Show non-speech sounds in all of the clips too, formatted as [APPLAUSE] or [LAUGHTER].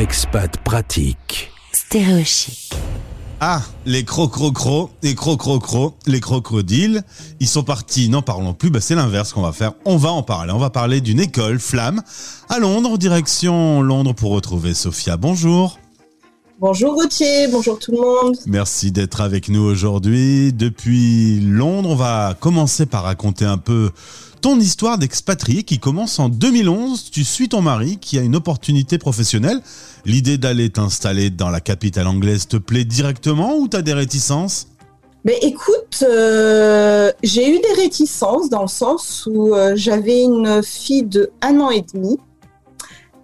Expat pratique. Stéréochic. Ah, les cro-cro-cro, les cro-cro-cro, les crocodiles, ils sont partis, n'en parlons plus, bah c'est l'inverse qu'on va faire. On va en parler, on va parler d'une école, Flamme, à Londres, direction Londres pour retrouver Sophia. Bonjour. Bonjour Gauthier, bonjour tout le monde. Merci d'être avec nous aujourd'hui. Depuis Londres, on va commencer par raconter un peu ton histoire d'expatrié qui commence en 2011. Tu suis ton mari qui a une opportunité professionnelle. L'idée d'aller t'installer dans la capitale anglaise te plaît directement ou t'as des réticences? Mais écoute, euh, j'ai eu des réticences dans le sens où euh, j'avais une fille de un an et demi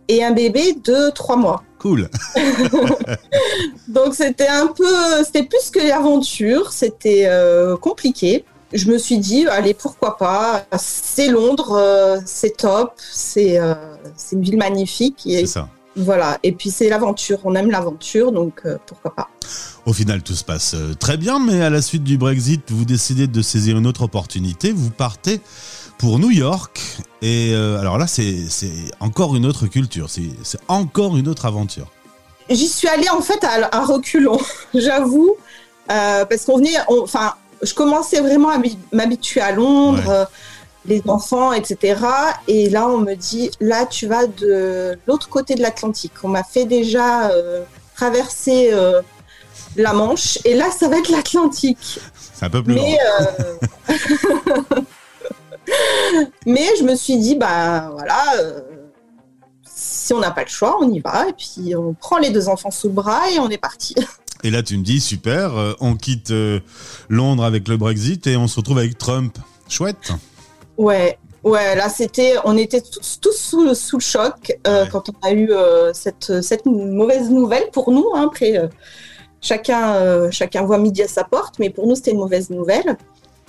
et un bébé de trois mois. Cool. [LAUGHS] Donc c'était un peu, c'était plus que l'aventure, c'était euh, compliqué. Je me suis dit, allez, pourquoi pas? C'est Londres, euh, c'est top, c'est euh, c'est une ville magnifique. Et, C'est ça. Voilà, et puis c'est l'aventure, on aime l'aventure, donc pourquoi pas? Au final, tout se passe très bien, mais à la suite du Brexit, vous décidez de saisir une autre opportunité. Vous partez pour New York. Et euh, alors là, c'est encore une autre culture. C'est encore une autre aventure. J'y suis allée en fait à, à reculons, [LAUGHS] j'avoue, euh, parce qu'on venait, enfin, je commençais vraiment à m'habi- m'habituer à Londres, Ouais. euh, les enfants, etc. Et là, on me dit, là, tu vas de l'autre côté de l'Atlantique. On m'a fait déjà traverser la Manche, et là, ça va être l'Atlantique. C'est un peu plus Mais. [LAUGHS] mais je me suis dit, bah voilà, euh, si on n'a pas le choix, on y va. Et puis on prend les deux enfants sous le bras et on est parti. [LAUGHS] Et là, tu me dis, super, euh, on quitte euh, Londres avec le Brexit et on se retrouve avec Trump. Chouette. Ouais, ouais, là c'était, on était tous, tous sous, sous le choc euh, Ouais. quand on a eu cette, cette mauvaise nouvelle pour nous. hein. après, chacun, chacun voit midi à sa porte, mais pour nous c'était une mauvaise nouvelle.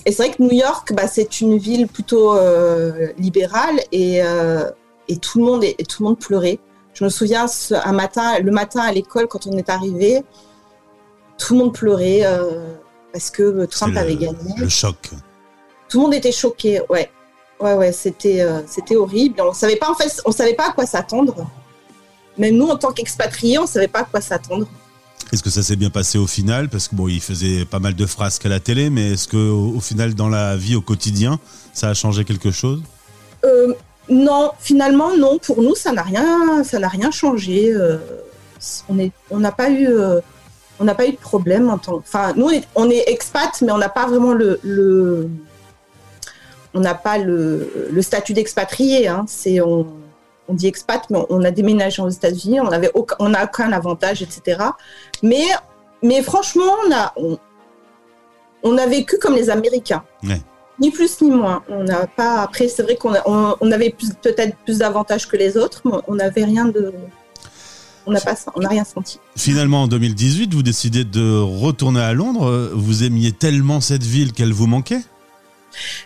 Et c'est vrai que New York, bah, c'est une ville plutôt euh, libérale et, euh, et tout le monde est, et tout le monde pleurait. Je me souviens ce- un matin, le matin à l'école quand on est arrivé, tout le monde pleurait euh, parce que Trump avait gagné le choc. tout le monde était choqué, ouais. Ouais, ouais, c'était, c'était horrible. On savait pas, en fait, on savait pas à quoi s'attendre. Même nous, en tant qu'expatriés, on savait pas à quoi s'attendre. Est-ce que ça s'est bien passé au final? Parce que bon, il faisait pas mal de frasques à la télé, mais est-ce que au, final, dans la vie au quotidien, ça a changé quelque chose? Euh, non, finalement, non. Pour nous, ça n'a rien, ça n'a rien changé. Euh, on n'a pas eu, euh, on n'a pas eu de problème en tant. Enfin, nous, on est, expat, mais on n'a pas vraiment le, on n'a pas le, le statut d'expatrié. Hein. C'est on, on dit expat, mais on a déménagé aux États-Unis. On avait aucun, on n'a aucun avantage, etc. Mais, mais franchement, on a, on, on a vécu comme les Américains. Ouais. Ni plus ni moins. On n'a pas. Après, c'est vrai qu'on on, on avait peut-être plus d'avantages que les autres, mais on n'avait rien de. On n'a pas, on n'a rien senti. Finalement, en 2018, vous décidez de retourner à Londres. Vous aimiez tellement cette ville qu'elle vous manquait?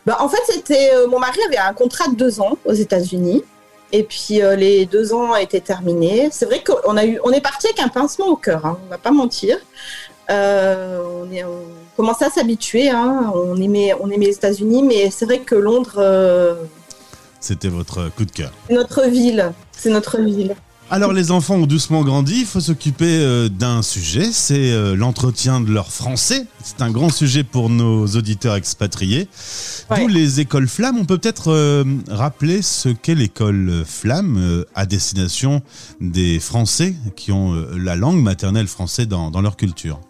Bah, en fait, c'était euh, mon mari avait un contrat de deux ans aux États-Unis, et puis euh, les deux ans étaient terminés. C'est vrai qu'on a eu, on est parti avec un pincement au cœur. Hein, on va pas mentir. Euh, on, est, on commençait à s'habituer. Hein, on aimait, on aimait les États-Unis, mais c'est vrai que Londres, euh, C'était votre coup de cœur. notre ville. C'est notre ville. Alors les enfants ont doucement grandi, il faut s'occuper euh, d'un sujet, c'est euh, l'entretien de leur français. C'est un grand sujet pour nos auditeurs expatriés. Ouais. D'où les écoles Flammes. On peut peut-être euh, rappeler ce qu'est l'école Flamme à destination des Français qui ont la langue maternelle française dans, dans leur culture.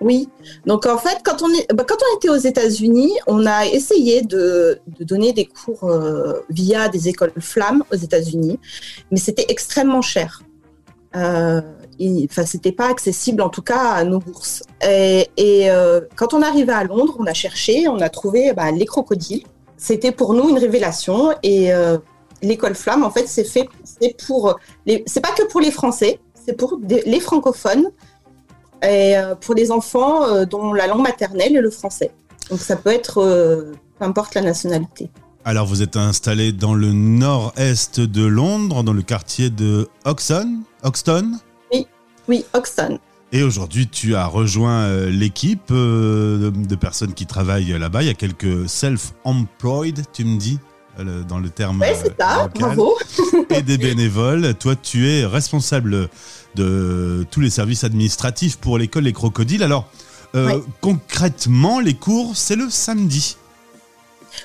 Oui. Donc en fait, quand on, est, bah, quand on était aux États-Unis, on a essayé de, donner des cours euh, via des écoles flammes aux États-Unis, mais c'était extrêmement cher. Euh, Enfin, c'était pas accessible en tout cas à nos bourses. Et, euh, quand on arrivait à Londres, on a cherché, on a trouvé bah, les crocodiles. C'était pour nous une révélation et l'école flamme, en fait, c'est fait, c'est pour, c'est pas que pour les Français, c'est pour les francophones et euh, pour les enfants euh, dont la langue maternelle est le français. Donc ça peut être euh, peu importe la nationalité. Alors vous êtes installé dans le nord-est de Londres, dans le quartier de Hoxton. Hoxton Oui, Hoxton. Et aujourd'hui, tu as rejoint l'équipe de personnes qui travaillent là-bas. Il y a quelques self-employed, tu me dis, dans le terme. Oui, c'est ça, bravo. [LAUGHS] et des bénévoles. Toi, tu es responsable de tous les services administratifs pour l'école Les Crocodiles. Alors, concrètement, les cours, c'est le samedi.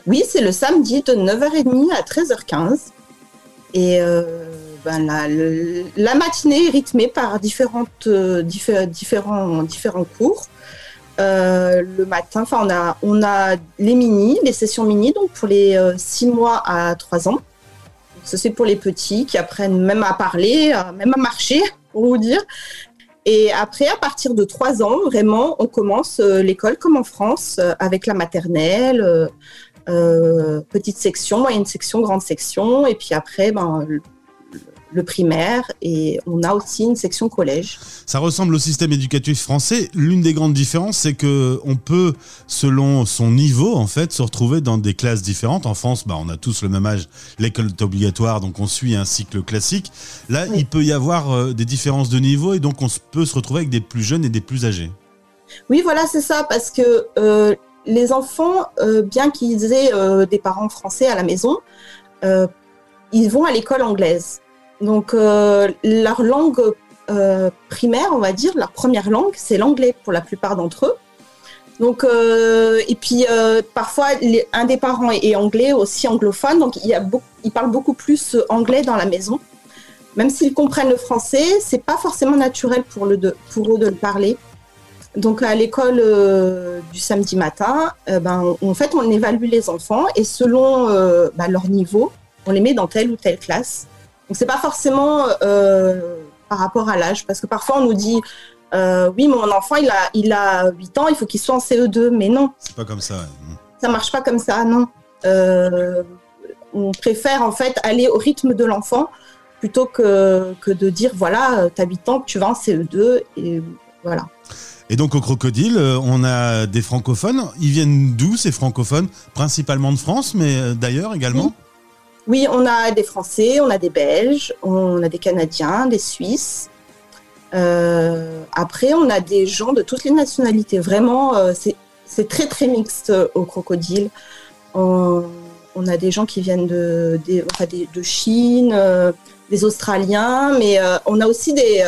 Oui, c'est le samedi de 9h30 à 13h15. Et ben, la, matinée est rythmée par différentes, différents, différents cours. Euh, le matin, enfin, on a, les mini, les sessions mini, donc pour les 6 euh, mois à 3 ans. Ça, c'est pour les petits qui apprennent même à parler, même à marcher, [LAUGHS] pour vous dire. Et après, à partir de 3 ans, vraiment, on commence euh, l'école comme en France, avec la maternelle, petite section, moyenne section, grande section. Et puis après, ben, le primaire et on a aussi une section collège. Ça ressemble au système éducatif français. L'une des grandes différences, c'est que on peut, selon son niveau, en fait, se retrouver dans des classes différentes. En France, bah, on a tous le même âge, l'école est obligatoire, donc on suit un cycle classique. Là, il peut y avoir euh, des différences de niveau et donc on peut se retrouver avec des plus jeunes et des plus âgés. Oui, voilà, c'est ça, parce que euh, les enfants, euh, bien qu'ils aient des parents français à la maison, ils vont à l'école anglaise. Donc, euh, leur langue euh, primaire, on va dire, leur première langue, c'est l'anglais pour la plupart d'entre eux. Donc, euh, et puis parfois, un des parents est, anglais, aussi anglophone, donc il, y a il parle beaucoup plus anglais dans la maison. Même s'ils comprennent le français, c'est pas forcément naturel pour eux de le parler. Donc à l'école du samedi matin, ben, en fait, on évalue les enfants et selon ben, leur niveau, on les met dans telle ou telle classe. Donc c'est pas forcément euh, par rapport à l'âge, parce que parfois on nous dit euh, oui, mon enfant il a, il a 8 ans, il faut qu'il soit en CE2, mais non. C'est pas comme ça. Ça marche pas comme ça, non. Euh, on préfère en fait aller au rythme de l'enfant plutôt que, que de dire voilà, tu as 8 ans, tu vas en CE2 et voilà. Et donc au Crocodile, on a des francophones. Ils viennent d'où ces francophones? Principalement de France, mais d'ailleurs également? Oui, on a des Français, on a des Belges, on a des Canadiens, des Suisses. Euh, après, on a des gens de toutes les nationalités. Vraiment, euh, c'est très très mixte euh, au crocodile. On, a des gens qui viennent de, de Chine, des Australiens, mais on a aussi des,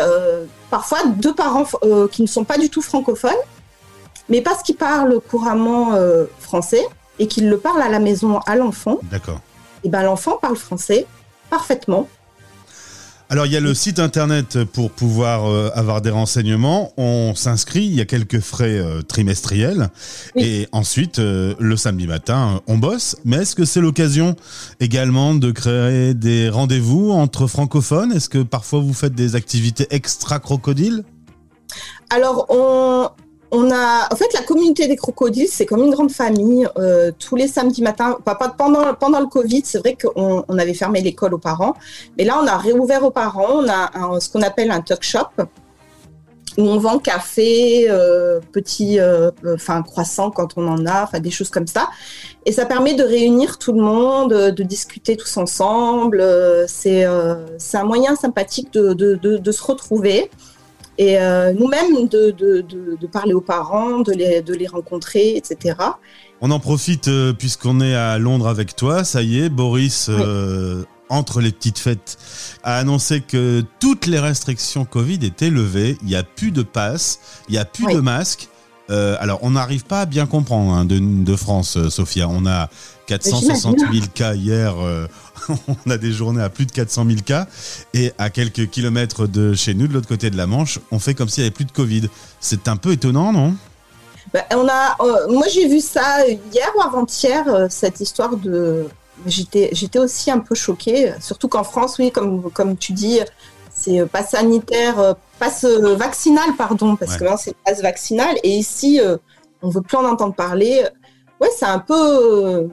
parfois deux parents qui ne sont pas du tout francophones, mais parce qu'ils parlent couramment français et qu'ils le parlent à la maison à l'enfant. D'accord et ben, l'enfant parle français parfaitement. Alors il y a le site internet pour pouvoir euh, avoir des renseignements. On s'inscrit, il y a quelques frais euh, trimestriels. Et ensuite, euh, le samedi matin, on bosse. Mais est-ce que c'est l'occasion également de créer des rendez-vous entre francophones? Est-ce que parfois vous faites des activités extra-crocodiles? Alors, on, on a, en fait, la communauté des crocodiles, c'est comme une grande famille. Euh, tous les samedis matins, pendant, pendant le Covid, c'est vrai qu'on on avait fermé l'école aux parents, mais là, on a réouvert aux parents. On a ce qu'on appelle un talk shop où on vend café, euh, petits, euh, enfin croissants quand on en a, enfin des choses comme ça. Et ça permet de réunir tout le monde, de discuter tous ensemble. c'est un moyen sympathique de se retrouver. Et euh, nous-mêmes, de, de, de, parler aux parents, de les, de les rencontrer, etc. On en profite euh, puisqu'on est à Londres avec toi. Ça y est, Boris, euh, entre les petites fêtes, a annoncé que toutes les restrictions Covid étaient levées. Il n'y a plus de passe, il n'y a plus de masques. alors, on n'arrive pas à bien comprendre hein, de, de, France, Sophia. On a 460 000 cas hier [LAUGHS] on a des journées à plus de 400 000 cas et à quelques kilomètres de chez nous, de l'autre côté de la Manche, on fait comme s'il n'y avait plus de Covid. C'est un peu étonnant, non? Bah, on a, euh, moi j'ai vu ça hier ou avant-hier, euh, cette histoire de... J'étais, j'étais aussi un peu choquée, surtout qu'en France, oui, comme, comme tu dis, c'est pas sanitaire, passe vaccinal, pardon, parce que là c'est passe vaccinal, et ici, on veut plus en entendre parler. Ouais, c'est un peu,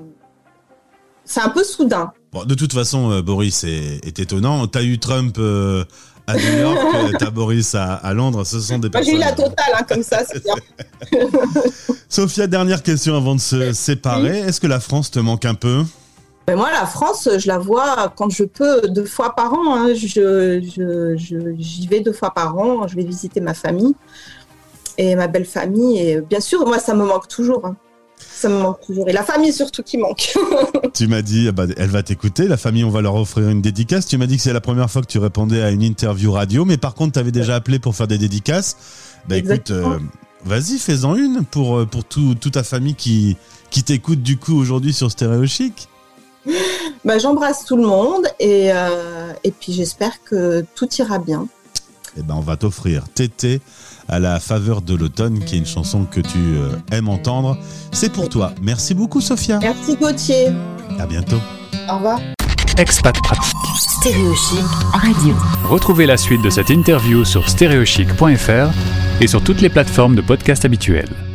c'est un peu soudain de toute façon, euh, Boris est, étonnant. T'as eu Trump euh, à New York, [LAUGHS] euh, t'as Boris à, Londres. Ce sont des personnes. J'ai eu la totale, hein, comme ça, c'est bien. [LAUGHS] Sophia, dernière question avant de se séparer. Est-ce que la France te manque un peu? Ben moi, la France, je la vois quand je peux, deux fois par an. Hein. j'y vais deux fois par an. Je vais visiter ma famille et ma belle famille. Et bien sûr, moi, ça me manque toujours. Hein. ça me manque toujours. Et la famille surtout qui manque. [LAUGHS] tu m'as dit, bah, elle va t'écouter, la famille, on va leur offrir une dédicace. Tu m'as dit que c'est la première fois que tu répondais à une interview radio, mais par contre, tu avais déjà appelé pour faire des dédicaces. Bah écoute, euh, vas-y, fais-en une pour, euh, pour tout, toute ta famille qui, qui t'écoute du coup aujourd'hui sur Stéréo Chic. [LAUGHS] Bah, J'embrasse tout le monde et, euh, et puis j'espère que tout ira bien. Et eh ben, on va t'offrir Tété à la faveur de l'automne, qui est une chanson que tu euh, aimes entendre. C'est pour toi. Merci beaucoup, Sophia. Merci, Gauthier. À bientôt. Au revoir. Expat Pratique. Stéréochic Radio. Retrouvez la suite de cette interview sur stéréochic.fr et sur toutes les plateformes de podcast habituelles.